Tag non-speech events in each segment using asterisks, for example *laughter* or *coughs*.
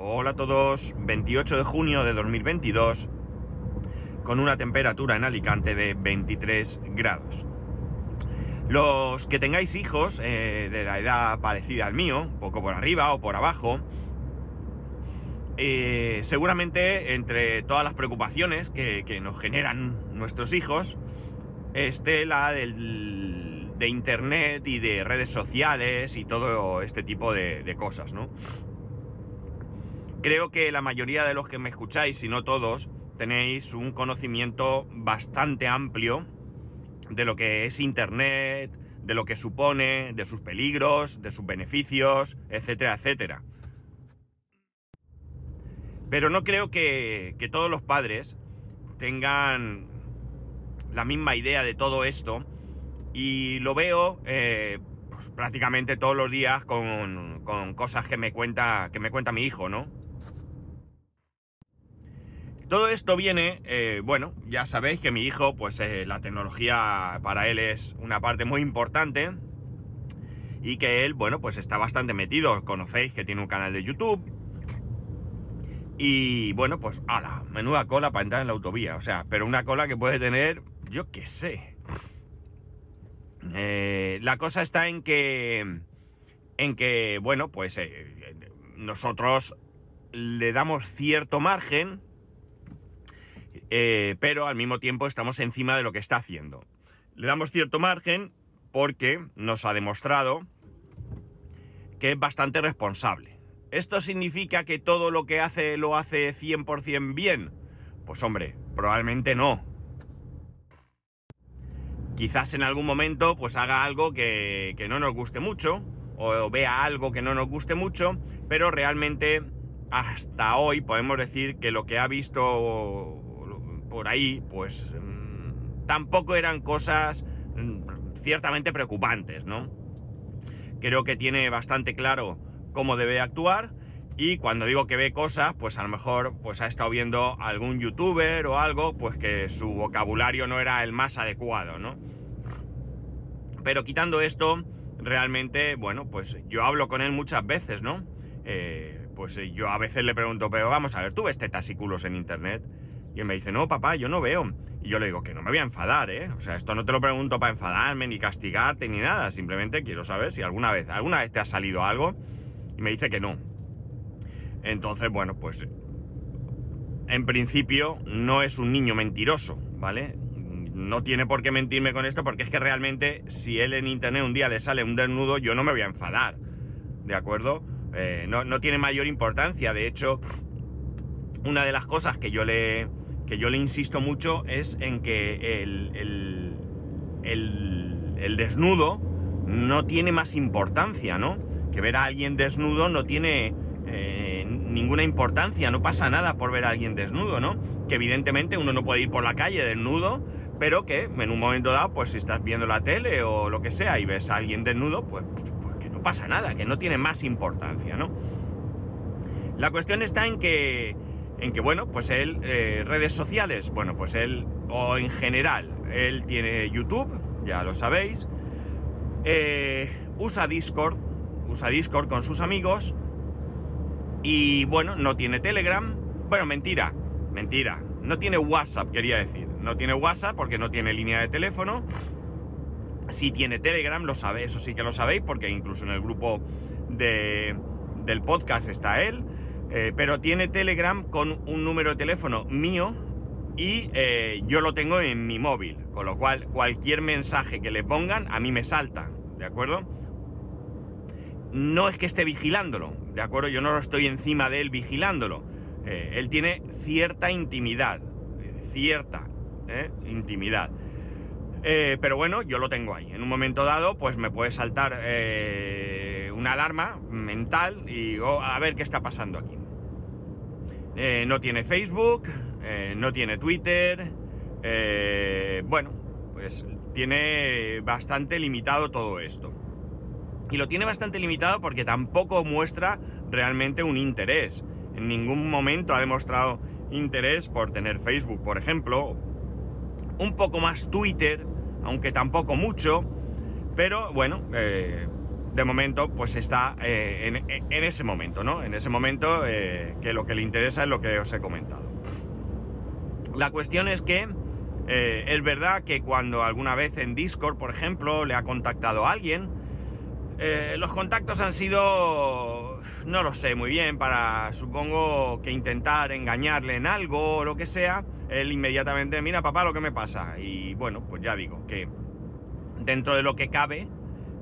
Hola a todos, 28 de junio de 2022, con una temperatura en Alicante de 23 grados. Los que tengáis hijos eh, de la edad parecida al mío, un poco por arriba o por abajo, eh, seguramente entre todas las preocupaciones que, nos generan nuestros hijos, esté la del, de internet y de redes sociales y todo este tipo de, de cosas, ¿no? Creo que la mayoría de los que me escucháis, si no todos, tenéis un conocimiento bastante amplio de lo que es Internet, de lo que supone, de sus peligros, de sus beneficios, etcétera, etcétera. Pero no creo que, todos los padres tengan la misma idea de todo esto y lo veo eh, pues, prácticamente todos los días con, con, cosas que me cuenta que me cuenta mi hijo, ¿no? Todo esto viene, eh, bueno, ya sabéis que mi hijo, pues eh, la tecnología para él es una parte muy importante y que él, bueno, pues está bastante metido. Conocéis que tiene un canal de YouTube y, bueno, pues, ala, menuda cola para entrar en la autovía. O sea, pero una cola que puede tener, yo qué sé. Eh, la cosa está en que, en que, bueno, pues nosotros le damos cierto margen eh, pero al mismo tiempo estamos encima de lo que está haciendo. Le damos cierto margen porque nos ha demostrado que es bastante responsable. ¿Esto significa que todo lo que hace lo hace 100% bien? Pues hombre, probablemente no. Quizás en algún momento pues haga algo que, que no nos guste mucho o vea algo que no nos guste mucho, pero realmente hasta hoy podemos decir que lo que ha visto por ahí, pues mm, tampoco eran cosas mm, ciertamente preocupantes, ¿no? Creo que tiene bastante claro cómo debe actuar y cuando digo que ve cosas, pues a lo mejor pues ha estado viendo algún youtuber o algo, pues que su vocabulario no era el más adecuado, ¿no? Pero quitando esto, realmente, bueno, pues yo hablo con él muchas veces, ¿no? Eh, pues yo a veces le pregunto, pero vamos a ver, ¿tú ves tetas y culos en internet? Y me dice, no, papá, yo no veo. Y yo le digo que no me voy a enfadar, ¿eh? O sea, esto no te lo pregunto para enfadarme, ni castigarte, ni nada. Simplemente quiero saber si alguna vez, alguna vez te ha salido algo. Y me dice que no. Entonces, bueno, pues... En principio, no es un niño mentiroso, ¿vale? No tiene por qué mentirme con esto porque es que realmente si él en internet un día le sale un desnudo, yo no me voy a enfadar. ¿De acuerdo? Eh, no, no tiene mayor importancia. De hecho, una de las cosas que yo le que yo le insisto mucho es en que el, el, desnudo no tiene más importancia, ¿no? Que ver a alguien desnudo no tiene eh, ninguna importancia, no pasa nada por ver a alguien desnudo, ¿no? Que evidentemente uno no puede ir por la calle desnudo, pero que en un momento dado, pues si estás viendo la tele o lo que sea y ves a alguien desnudo, pues, pues que no pasa nada, que no tiene más importancia, ¿no? La cuestión está en que en que, bueno, pues él, eh, redes sociales, bueno, pues él, o en general, él tiene YouTube, ya lo sabéis, eh, usa Discord, usa Discord con sus amigos, y bueno, no tiene Telegram, bueno, mentira, mentira, no tiene WhatsApp, quería decir, no tiene WhatsApp porque no tiene línea de teléfono, si tiene Telegram, lo sabe, eso sí que lo sabéis, porque incluso en el grupo de, del podcast está él, eh, pero tiene Telegram con un número de teléfono mío y eh, yo lo tengo en mi móvil, con lo cual cualquier mensaje que le pongan a mí me salta, ¿de acuerdo? No es que esté vigilándolo, ¿de acuerdo? Yo no lo estoy encima de él vigilándolo. Eh, él tiene cierta intimidad, cierta intimidad. pero bueno, yo lo tengo ahí. En un momento dado, pues me puede saltar una alarma mental y a ver qué está pasando aquí. Eh, no tiene Facebook, eh, no tiene Twitter, eh, bueno, pues tiene bastante limitado todo esto. Y lo tiene bastante limitado porque tampoco muestra realmente un interés. En ningún momento ha demostrado interés por tener Facebook, por ejemplo. Un poco más Twitter, aunque tampoco mucho. Pero bueno, de momento, pues está eh, en, ese momento, ¿no? En ese momento eh, que lo que le interesa es lo que os he comentado. La cuestión es que eh, es verdad que cuando alguna vez en Discord, por ejemplo, le ha contactado a alguien, los contactos han sido, no lo sé muy bien, para supongo que intentar engañarle en algo o lo que sea, él inmediatamente, mira papá lo que me pasa. Y bueno, pues ya digo que dentro de lo que cabe,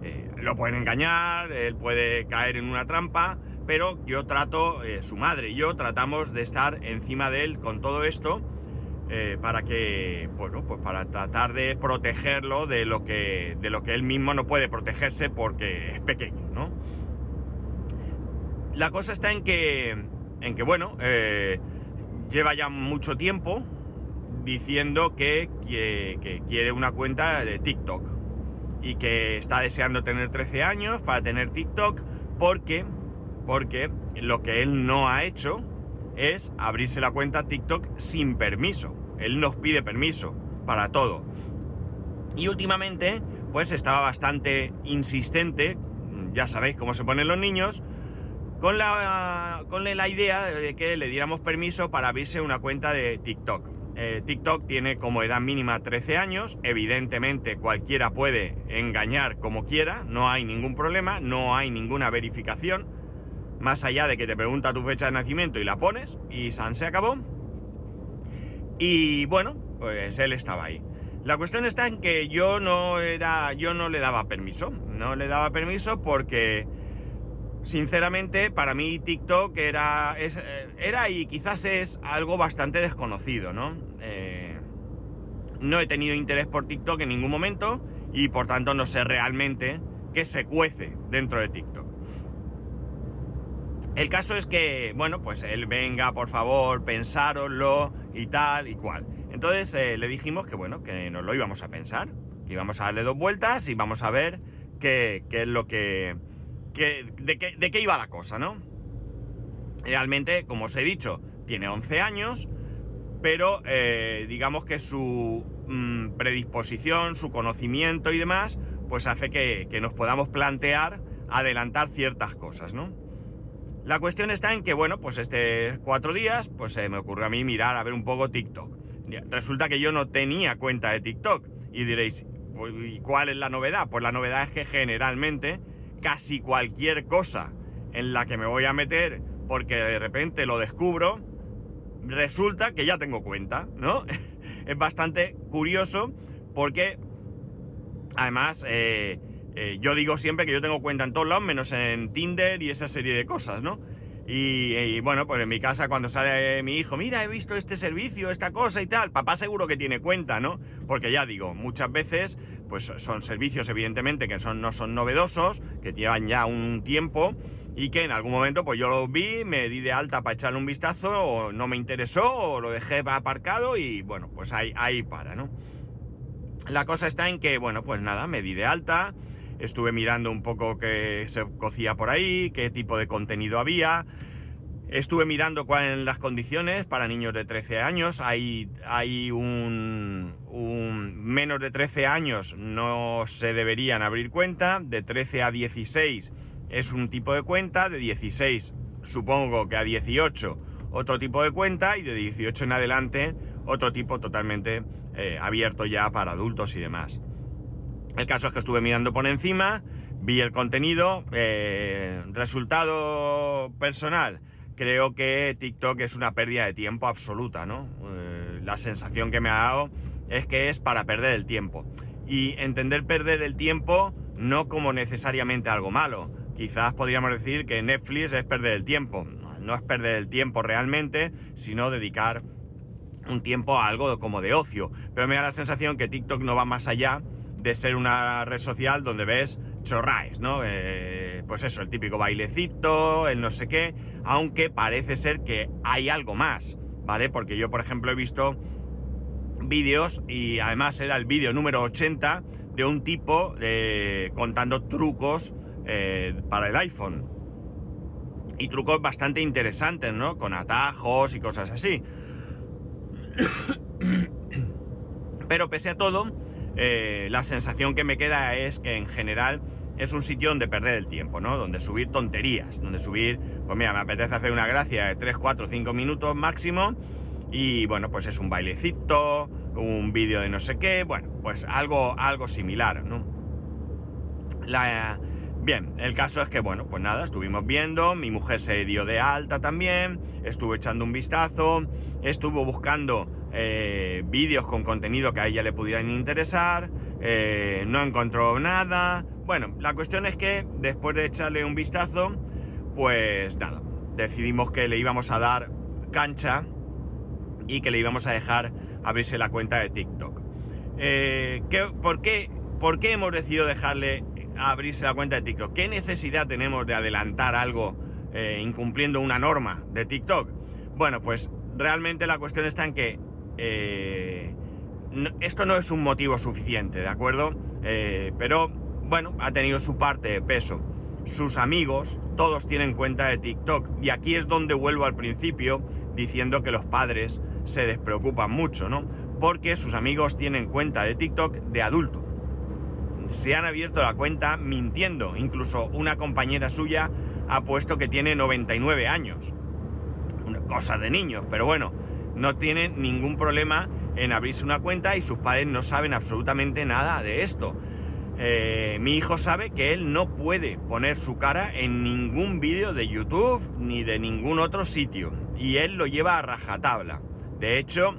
eh, lo pueden engañar, él puede caer en una trampa, pero yo trato, eh, su madre y yo tratamos de estar encima de él con todo esto eh, para que, bueno, pues para tratar de protegerlo de lo que, de lo que él mismo no puede protegerse porque es pequeño, ¿no? La cosa está en que, en que bueno, lleva ya mucho tiempo diciendo que, que quiere una cuenta de TikTok y que está deseando tener 13 años para tener TikTok porque, porque lo que él no ha hecho es abrirse la cuenta TikTok sin permiso. Él nos pide permiso para todo. Y últimamente, pues estaba bastante insistente, ya sabéis cómo se ponen los niños, con la, con la idea de que le diéramos permiso para abrirse una cuenta de TikTok. Eh, TikTok tiene como edad mínima 13 años, evidentemente cualquiera puede engañar como quiera, no hay ningún problema, no hay ninguna verificación, más allá de que te pregunta tu fecha de nacimiento y la pones, y San se acabó. Y bueno, pues él estaba ahí. La cuestión está en que yo no era, yo no le daba permiso, no le daba permiso porque Sinceramente, para mí TikTok era, eh, era y quizás es algo bastante desconocido, ¿no? No he tenido interés por TikTok en ningún momento y por tanto no sé realmente qué se cuece dentro de TikTok. El caso es que, bueno, pues él venga, por favor, pensároslo y tal y cual. Entonces eh, le dijimos que, bueno, que nos lo íbamos a pensar, que íbamos a darle dos vueltas y vamos a ver qué, qué es lo que de, qué, iba la cosa, ¿no? Realmente, como os he dicho, tiene 11 años, pero eh, digamos que su mm, predisposición, su conocimiento y demás, pues hace que, nos podamos plantear adelantar ciertas cosas, ¿no? La cuestión está en que, bueno, pues este cuatro días, pues se me ocurrió a mí mirar a ver un poco TikTok. Resulta que yo no tenía cuenta de TikTok. Y diréis, pues, ¿y cuál es la novedad? Pues la novedad es que generalmente casi cualquier cosa en la que me voy a meter porque de repente lo descubro, resulta que ya tengo cuenta, ¿no? *laughs* es bastante curioso porque además eh, eh, yo digo siempre que yo tengo cuenta en todos lados menos en Tinder y esa serie de cosas, ¿no? Y, bueno, pues en mi casa cuando sale mi hijo, mira, he visto este servicio, esta cosa y tal, papá seguro que tiene cuenta, ¿no? Porque ya digo, muchas veces pues son servicios evidentemente que son, no son novedosos, que llevan ya un tiempo y que en algún momento pues yo lo vi, me di de alta para echarle un vistazo o no me interesó o lo dejé aparcado y bueno, pues ahí, ahí para, ¿no? La cosa está en que, bueno, pues nada, me di de alta, estuve mirando un poco qué se cocía por ahí, qué tipo de contenido había, Estuve mirando cuáles eran las condiciones para niños de 13 años. Hay, hay un, menos de 13 años no se deberían abrir cuenta. De 13 a 16 es un tipo de cuenta. De 16 supongo que a 18 otro tipo de cuenta. Y de 18 en adelante otro tipo totalmente eh, abierto ya para adultos y demás. El caso es que estuve mirando por encima, vi el contenido, eh, resultado personal creo que TikTok es una pérdida de tiempo absoluta, ¿no? Eh, la sensación que me ha dado es que es para perder el tiempo. Y entender perder el tiempo no como necesariamente algo malo. Quizás podríamos decir que Netflix es perder el tiempo. No es perder el tiempo realmente, sino dedicar un tiempo a algo como de ocio. Pero me da la sensación que TikTok no va más allá de ser una red social donde ves chorraes, ¿no? Eh, pues eso, el típico bailecito, el no sé qué, aunque parece ser que hay algo más, ¿vale? Porque yo, por ejemplo, he visto vídeos y además era el vídeo número 80 de un tipo eh, contando trucos eh, para el iPhone. Y trucos bastante interesantes, ¿no? Con atajos y cosas así. *coughs* Pero pese a todo, la sensación que me queda es que en general es un sitio donde perder el tiempo, ¿no? Donde subir tonterías, donde subir, pues mira, me apetece hacer una gracia de 3, 4, 5 minutos máximo y bueno, pues es un bailecito, un vídeo de no sé qué, bueno, pues algo, algo similar, ¿no? La, bien, el caso es que, bueno, pues nada, estuvimos viendo, mi mujer se dio de alta también, estuve echando un vistazo, estuvo buscando eh, vídeos con contenido que a ella le pudieran interesar, eh, no encontró nada. Bueno, la cuestión es que después de echarle un vistazo, pues nada, decidimos que le íbamos a dar cancha y que le íbamos a dejar abrirse la cuenta de TikTok. Eh, por, qué, ¿Por qué hemos decidido dejarle abrirse la cuenta de TikTok? ¿Qué necesidad tenemos de adelantar algo incumpliendo una norma de TikTok? Bueno, pues realmente la cuestión está en que eh, esto no es un motivo suficiente, ¿de acuerdo? Eh, pero bueno, ha tenido su parte de peso. Sus amigos, todos tienen cuenta de TikTok. Y aquí es donde vuelvo al principio diciendo que los padres se despreocupan mucho, ¿no? Porque sus amigos tienen cuenta de TikTok de adulto. Se han abierto la cuenta mintiendo. Incluso una compañera suya ha puesto que tiene 99 años. Una cosa de niños, pero bueno, no tienen ningún problema en abrirse una cuenta y sus padres no saben absolutamente nada de esto. Eh, mi hijo sabe que él no puede poner su cara en ningún vídeo de YouTube ni de ningún otro sitio y él lo lleva a rajatabla. De hecho,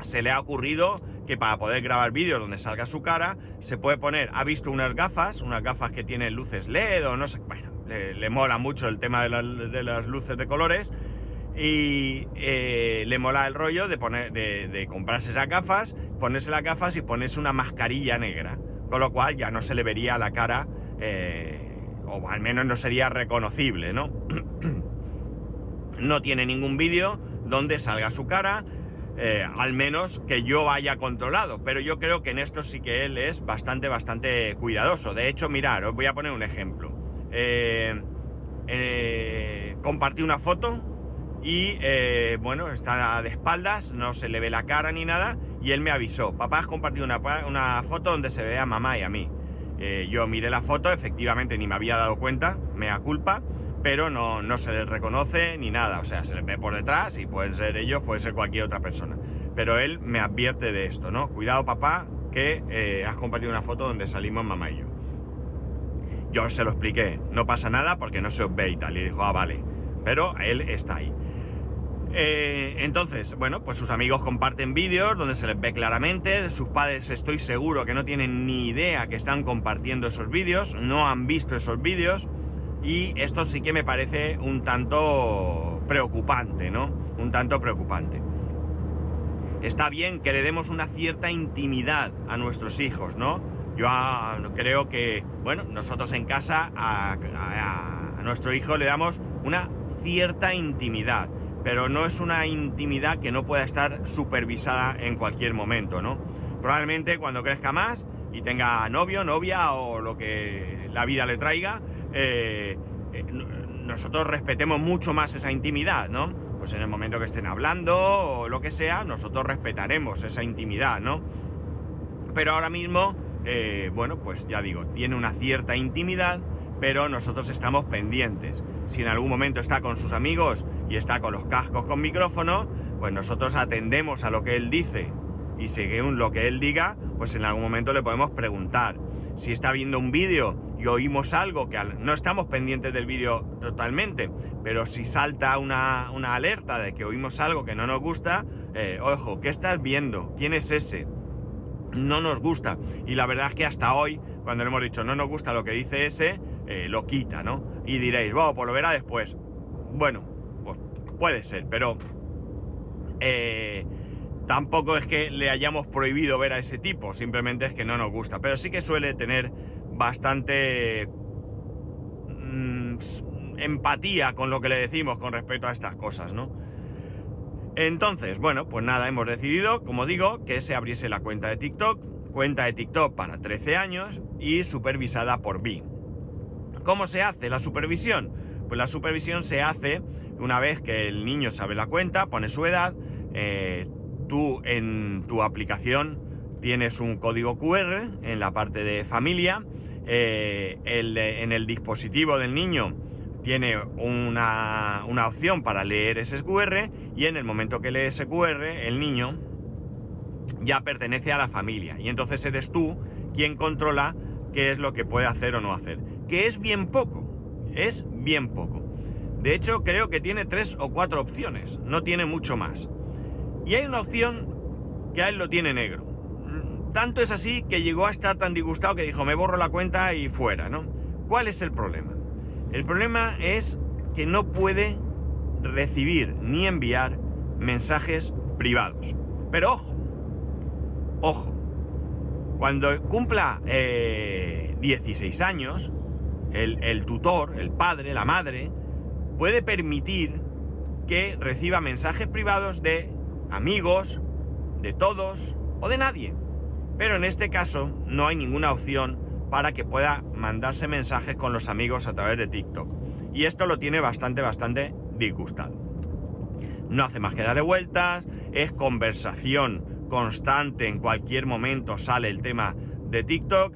se le ha ocurrido que para poder grabar vídeos donde salga su cara, se puede poner, ha visto unas gafas, unas gafas que tienen luces LED o no sé, bueno, le, mola mucho el tema de las luces de colores y eh, le mola el rollo de, poner, de, comprarse esas gafas, ponerse las gafas y ponerse una mascarilla negra. Con lo cual ya no se le vería la cara, eh, o al menos no sería reconocible, ¿no? *clears throat* no tiene ningún vídeo donde salga su cara, eh, al menos que yo haya controlado. Pero yo creo que en esto sí que él es bastante, bastante cuidadoso. De hecho, mirar, os voy a poner un ejemplo. compartí una foto y eh, bueno, está de espaldas, no se le ve la cara ni nada y él me avisó, papá has compartido una, una foto donde se ve a mamá y a mí. Eh, yo miré la foto, efectivamente ni me había dado cuenta, me culpa, pero no, no se les reconoce ni nada, o sea, se les ve por detrás y pueden ser ellos, puede ser cualquier otra persona. Pero él me advierte de esto, ¿no? Cuidado papá, que eh, has compartido una foto donde salimos mamá y yo. Yo se lo expliqué, no pasa nada porque no se os ve y tal, y dijo, ah, vale, pero él está ahí. Eh, entonces, bueno, pues sus amigos comparten vídeos donde se les ve claramente, sus padres estoy seguro que no tienen ni idea que están compartiendo esos vídeos, no han visto esos vídeos y esto sí que me parece un tanto preocupante, ¿no? Un tanto preocupante. Está bien que le demos una cierta intimidad a nuestros hijos, ¿no? Yo ah, creo que, bueno, nosotros en casa a nuestro hijo le damos una cierta intimidad pero no es una intimidad que no pueda estar supervisada en cualquier momento, ¿no? Probablemente cuando crezca más y tenga novio, novia o lo que la vida le traiga, eh, eh, nosotros respetemos mucho más esa intimidad, ¿no? Pues en el momento que estén hablando o lo que sea, nosotros respetaremos esa intimidad, ¿no? Pero ahora mismo, eh, bueno, pues ya digo, tiene una cierta intimidad, pero nosotros estamos pendientes. Si en algún momento está con sus amigos y está con los cascos con micrófono, pues nosotros atendemos a lo que él dice y según lo que él diga, pues en algún momento le podemos preguntar. Si está viendo un vídeo y oímos algo que no estamos pendientes del vídeo totalmente, pero si salta una, alerta de que oímos algo que no nos gusta, eh, ojo, ¿qué estás viendo? ¿Quién es ese? No nos gusta. Y la verdad es que hasta hoy, cuando le hemos dicho no nos gusta lo que dice ese, eh, lo quita, ¿no? Y diréis, bueno, pues lo verá después. Bueno, pues puede ser, pero eh, tampoco es que le hayamos prohibido ver a ese tipo, simplemente es que no nos gusta. Pero sí que suele tener bastante mm, empatía con lo que le decimos con respecto a estas cosas, ¿no? Entonces, bueno, pues nada, hemos decidido, como digo, que se abriese la cuenta de TikTok, cuenta de TikTok para 13 años y supervisada por mí. ¿Cómo se hace la supervisión? Pues la supervisión se hace una vez que el niño sabe la cuenta, pone su edad, eh, tú en tu aplicación tienes un código QR en la parte de familia eh, en el dispositivo del niño tiene una, una, opción para leer ese QR y en el momento que lee ese QR el niño ya pertenece a la familia y entonces eres tú quien controla qué es lo que puede hacer o no hacer. Que es bien poco, es bien poco. De hecho creo que tiene tres o cuatro opciones, no tiene mucho más. Y hay una opción que a él lo tiene negro. Tanto es así que llegó a estar tan disgustado que dijo me borro la cuenta y fuera, ¿no? ¿Cuál es el problema? El problema es que no puede recibir ni enviar mensajes privados. Pero ojo, ojo, cuando cumpla 16 eh, años, el, el tutor, el padre, la madre, puede permitir que reciba mensajes privados de amigos, de todos o de nadie. Pero en este caso no hay ninguna opción para que pueda mandarse mensajes con los amigos a través de TikTok. Y esto lo tiene bastante, bastante disgustado. No hace más que darle vueltas, es conversación constante, en cualquier momento sale el tema de TikTok.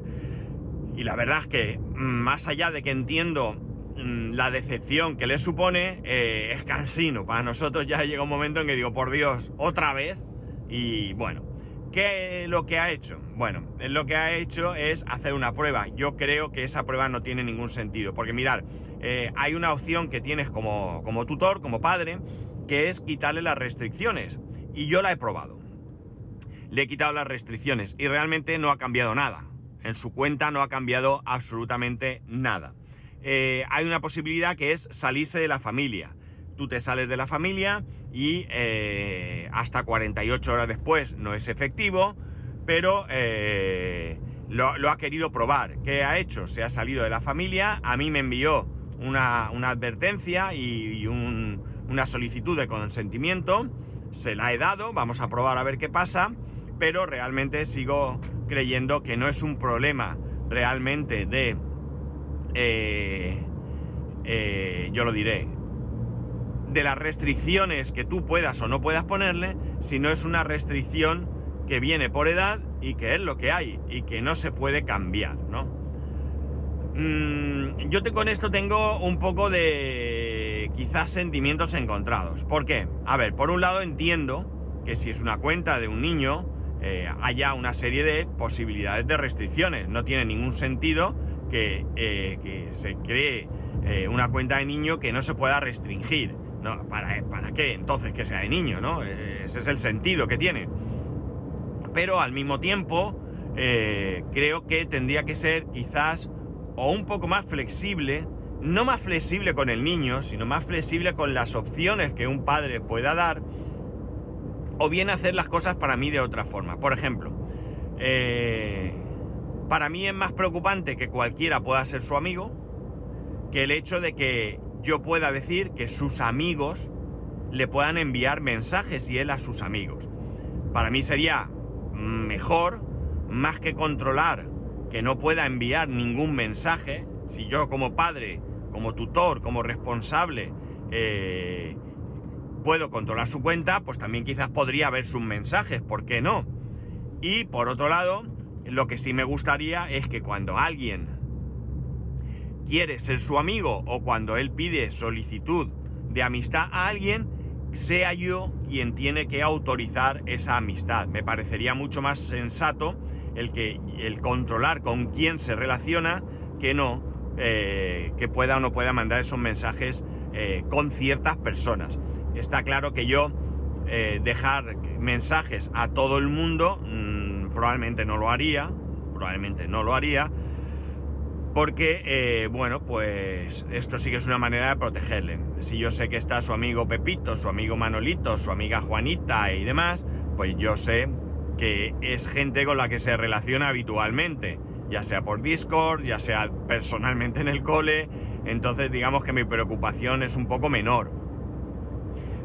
Y la verdad es que, mm, más allá de que entiendo mm, la decepción que le supone, eh, es cansino. Para nosotros ya llega un momento en que digo, por Dios, otra vez. Y bueno, ¿Qué lo que ha hecho? Bueno, lo que ha hecho es hacer una prueba. Yo creo que esa prueba no tiene ningún sentido. Porque mirar, eh, hay una opción que tienes como, como tutor, como padre, que es quitarle las restricciones. Y yo la he probado. Le he quitado las restricciones y realmente no ha cambiado nada. En su cuenta no ha cambiado absolutamente nada. Eh, hay una posibilidad que es salirse de la familia tú te sales de la familia y eh, hasta 48 horas después no es efectivo, pero eh, lo, ha querido probar. ¿Qué ha hecho? Se ha salido de la familia, a mí me envió una, advertencia y, una solicitud de consentimiento, se la he dado, vamos a probar a ver qué pasa, pero realmente sigo creyendo que no es un problema realmente de... Eh, yo lo diré, de las restricciones que tú puedas o no puedas ponerle, sino es una restricción que viene por edad y que es lo que hay y que no se puede cambiar, ¿no? Mm, yo te, con esto tengo un poco de quizás sentimientos encontrados. ¿Por qué? A ver, por un lado entiendo que si es una cuenta de un niño, eh, haya una serie de posibilidades de restricciones. No tiene ningún sentido que, eh, se cree eh, una cuenta de niño que no se pueda restringir. No, ¿para, ¿Para qué entonces que sea de niño, no? Ese es el sentido que tiene. Pero al mismo tiempo, eh, creo que tendría que ser quizás o un poco más flexible, no más flexible con el niño, sino más flexible con las opciones que un padre pueda dar, o bien hacer las cosas para mí de otra forma. Por ejemplo, eh, para mí es más preocupante que cualquiera pueda ser su amigo que el hecho de que yo pueda decir que sus amigos le puedan enviar mensajes y él a sus amigos. Para mí sería mejor, más que controlar que no pueda enviar ningún mensaje, si yo como padre, como tutor, como responsable, eh, puedo controlar su cuenta, pues también quizás podría ver sus mensajes, ¿por qué no? Y por otro lado, lo que sí me gustaría es que cuando alguien quiere ser su amigo o cuando él pide solicitud de amistad a alguien, sea yo quien tiene que autorizar esa amistad. Me parecería mucho más sensato el que el controlar con quién se relaciona que no eh, que pueda o no pueda mandar esos mensajes eh, con ciertas personas. Está claro que yo eh, dejar mensajes a todo el mundo mm, probablemente no lo haría, probablemente no lo haría, porque, eh, bueno, pues esto sí que es una manera de protegerle. Si yo sé que está su amigo Pepito, su amigo Manolito, su amiga Juanita y demás, pues yo sé que es gente con la que se relaciona habitualmente, ya sea por Discord, ya sea personalmente en el cole, entonces digamos que mi preocupación es un poco menor.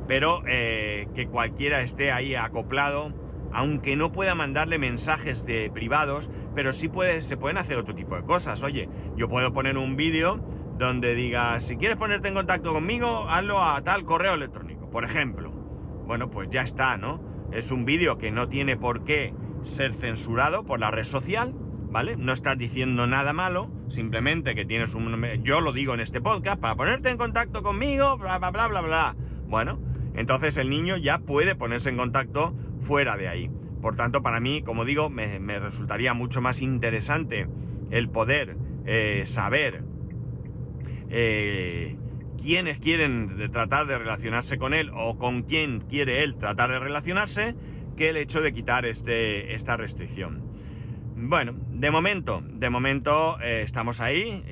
Pero eh, que cualquiera esté ahí acoplado, aunque no pueda mandarle mensajes de privados, pero sí puede, se pueden hacer otro tipo de cosas. Oye, yo puedo poner un vídeo donde diga, si quieres ponerte en contacto conmigo, hazlo a tal correo electrónico, por ejemplo. Bueno, pues ya está, ¿no? Es un vídeo que no tiene por qué ser censurado por la red social, ¿vale? No estás diciendo nada malo, simplemente que tienes un... Yo lo digo en este podcast, para ponerte en contacto conmigo, bla, bla, bla, bla, bla. Bueno, entonces el niño ya puede ponerse en contacto fuera de ahí. Por tanto, para mí, como digo, me, resultaría mucho más interesante el poder eh, saber eh, quiénes quieren tratar de relacionarse con él o con quién quiere él tratar de relacionarse que el hecho de quitar este, esta restricción. Bueno, de momento, de momento eh, estamos ahí.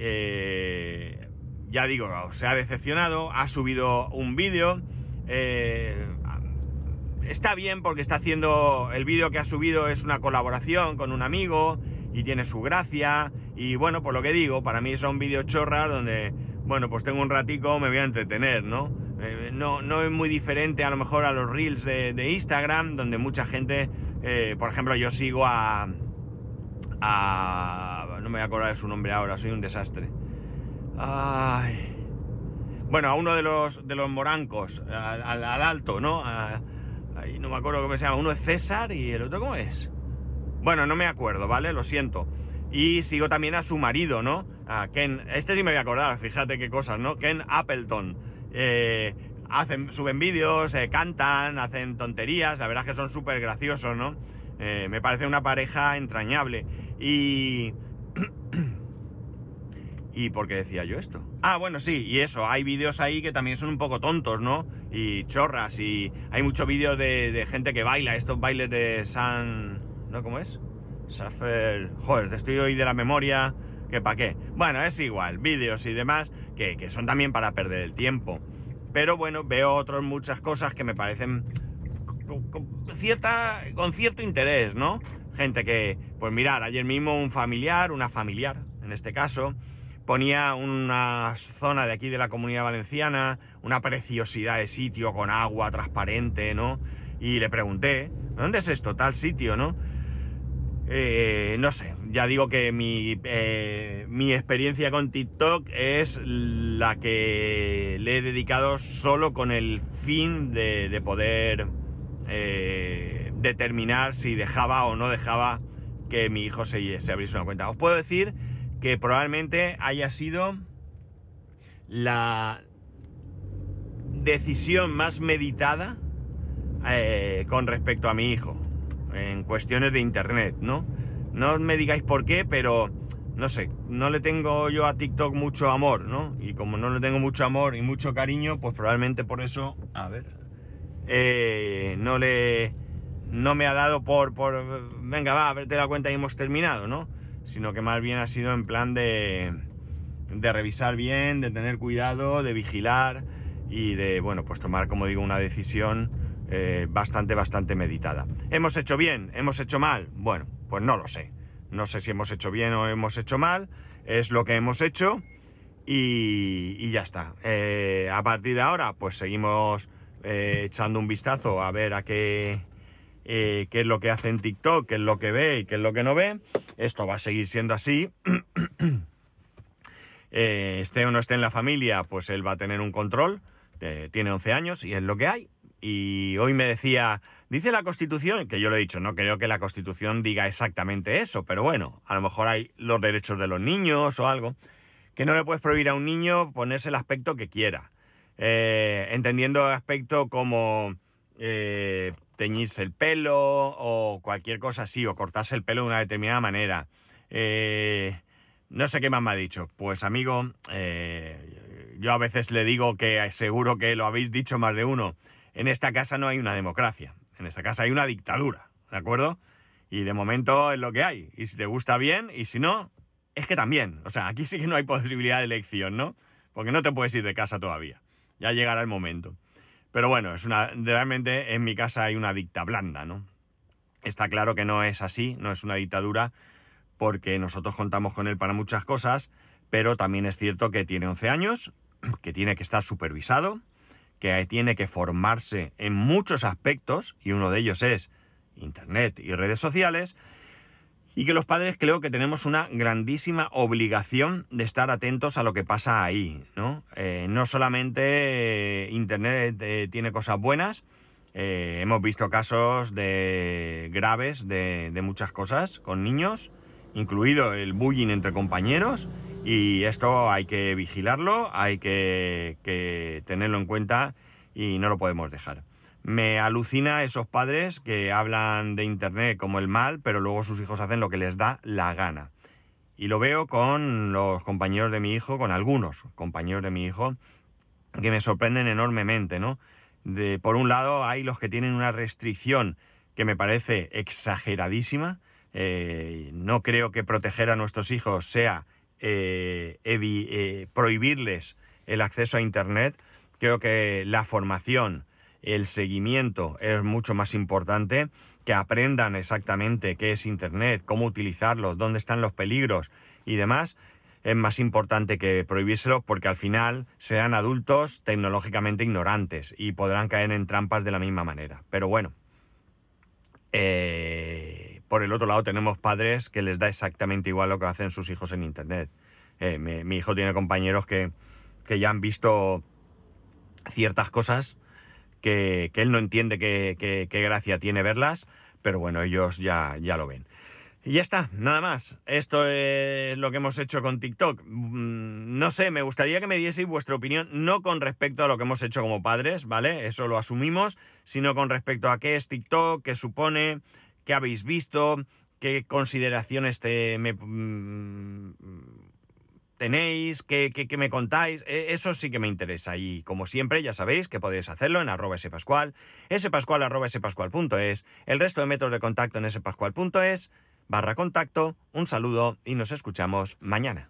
ya digo, se ha decepcionado, ha subido un vídeo está bien porque está haciendo el vídeo que ha subido es una colaboración con un amigo y tiene su gracia y bueno, por lo que digo, para mí son vídeos chorras donde, bueno, pues tengo un ratico, me voy a entretener, ¿no? Eh, no, no es muy diferente a lo mejor a los reels de, Instagram, donde mucha gente, eh, por ejemplo, yo sigo a, a... No me voy a acordar de su nombre ahora, soy un desastre. Bueno, a uno de los, de los morancos, al, alto, ¿no? No me acuerdo cómo se llama. Uno es César y el otro cómo es. Bueno, no me acuerdo, ¿vale? Lo siento. Y sigo también a su marido, ¿no? A Ken. Este sí me voy a acordar, fíjate qué cosas, ¿no? Ken Appleton. Eh, hacen, suben vídeos, eh, cantan, hacen tonterías. La verdad es que son súper graciosos, ¿no? Eh, me parece una pareja entrañable. Y. *clears throat* ¿Y por qué decía yo esto? Ah, bueno, sí, y eso, hay vídeos ahí que también son un poco tontos, ¿no? Y chorras, y hay muchos vídeos de, gente que baila, estos bailes de San... ¿No? ¿Cómo es? Safer... Joder, te estoy hoy de la memoria, que pa' qué. Bueno, es igual, vídeos y demás, que, que son también para perder el tiempo. Pero bueno, veo otras muchas cosas que me parecen con, cierta, con cierto interés, ¿no? Gente que, pues mirar, ayer mismo un familiar, una familiar, en este caso, ponía una zona de aquí de la comunidad valenciana, una preciosidad de sitio con agua transparente, ¿no? Y le pregunté, ¿dónde es esto? Tal sitio, ¿no? Eh, no sé, ya digo que mi, eh, mi, experiencia con TikTok es la que le he dedicado solo con el fin de, poder eh, determinar si dejaba o no dejaba que mi hijo se, se abriese una cuenta. Os puedo decir que probablemente haya sido la decisión más meditada eh, con respecto a mi hijo en cuestiones de internet, ¿no? No me digáis por qué, pero no sé, no le tengo yo a TikTok mucho amor, ¿no? Y como no le tengo mucho amor y mucho cariño, pues probablemente por eso, a ver, eh, no le, no me ha dado por, por, venga, va, a verte la cuenta y hemos terminado, ¿no? Sino que más bien ha sido en plan de, de revisar bien, de tener cuidado, de vigilar y de, bueno, pues tomar, como digo, una decisión eh, bastante, bastante meditada. ¿Hemos hecho bien? ¿Hemos hecho mal? Bueno, pues no lo sé. No sé si hemos hecho bien o hemos hecho mal. Es lo que hemos hecho y, ya está. Eh, a partir de ahora, pues seguimos eh, echando un vistazo a ver a qué, qué es lo que hace en TikTok, qué es lo que ve y qué es lo que no ve. Esto va a seguir siendo así. *clears throat* Eh, esté o no esté en la familia, pues él va a tener un control. Eh, tiene 11 años y es lo que hay. Y hoy me decía, dice la Constitución, que yo le he dicho, no creo que la Constitución diga exactamente eso, pero bueno, a lo mejor hay los derechos de los niños o algo, que no le puedes prohibir a un niño ponerse el aspecto que quiera. Eh, entendiendo aspecto como teñirse el pelo o cualquier cosa así, o cortarse el pelo de una determinada manera. Eh, no sé qué más me ha dicho. Pues amigo, eh, yo a veces le digo que seguro que lo habéis dicho más de uno. En esta casa no hay una democracia. En esta casa hay una dictadura. ¿De acuerdo? Y de momento es lo que hay. Y si te gusta bien, y si no, es que también. O sea, aquí sí que no hay *laughs* posibilidad de elección, ¿no? Porque no te puedes ir de casa todavía. Ya llegará el momento. Pero bueno, es una, realmente en mi casa hay una dicta blanda, ¿no? Está claro que no es así, no es una dictadura, porque nosotros contamos con él para muchas cosas, pero también es cierto que tiene 11 años, *clears throat* que tiene que estar supervisado, que tiene que formarse en muchos aspectos, y uno de ellos es Internet y redes sociales, y que los padres creo que tenemos una grandísima obligación de estar atentos a lo que pasa ahí, ¿no? Eh, no solamente eh, Internet eh, tiene cosas buenas, hemos visto casos de graves de, muchas cosas con niños, incluido el bullying entre compañeros, y esto hay que vigilarlo, hay que, que tenerlo en cuenta y no lo podemos dejar. Me alucina esos padres que hablan de Internet como el mal, pero luego sus hijos hacen lo que les da la gana. Y lo veo con los compañeros de mi hijo, con algunos compañeros de mi hijo, que me sorprenden enormemente, ¿no? De, por un lado, hay los que tienen una restricción que me parece exageradísima. Eh, no creo que proteger a nuestros hijos sea eh, eh, prohibirles el acceso a Internet. Creo que la formación, el seguimiento es mucho más importante, que aprendan exactamente qué es Internet, cómo utilizarlo, dónde están los peligros y demás, es más importante que prohibírselo porque al final serán adultos tecnológicamente ignorantes y podrán caer en trampas de la misma manera. Pero bueno, eh, por el otro lado tenemos padres que les da exactamente igual lo que hacen sus hijos en Internet. Eh, mi, hijo tiene compañeros que, que ya han visto ciertas cosas que, él no entiende qué, gracia tiene verlas, pero bueno, ellos ya, ya lo ven. Y ya está, nada más. Esto es lo que hemos hecho con TikTok. Mm, no sé, me gustaría que me dieseis vuestra opinión, no con respecto a lo que hemos hecho como padres, ¿vale? Eso lo asumimos, sino con respecto a qué es TikTok, qué supone, qué habéis visto, qué consideraciones te, me, mm, tenéis, qué, me contáis, e, eso sí que me interesa. Y como siempre, ya sabéis que podéis hacerlo en arroba spascual, spascual arroba spascual.es, el resto de métodos de contacto en spascual.es, barra contacto, un saludo y nos escuchamos mañana.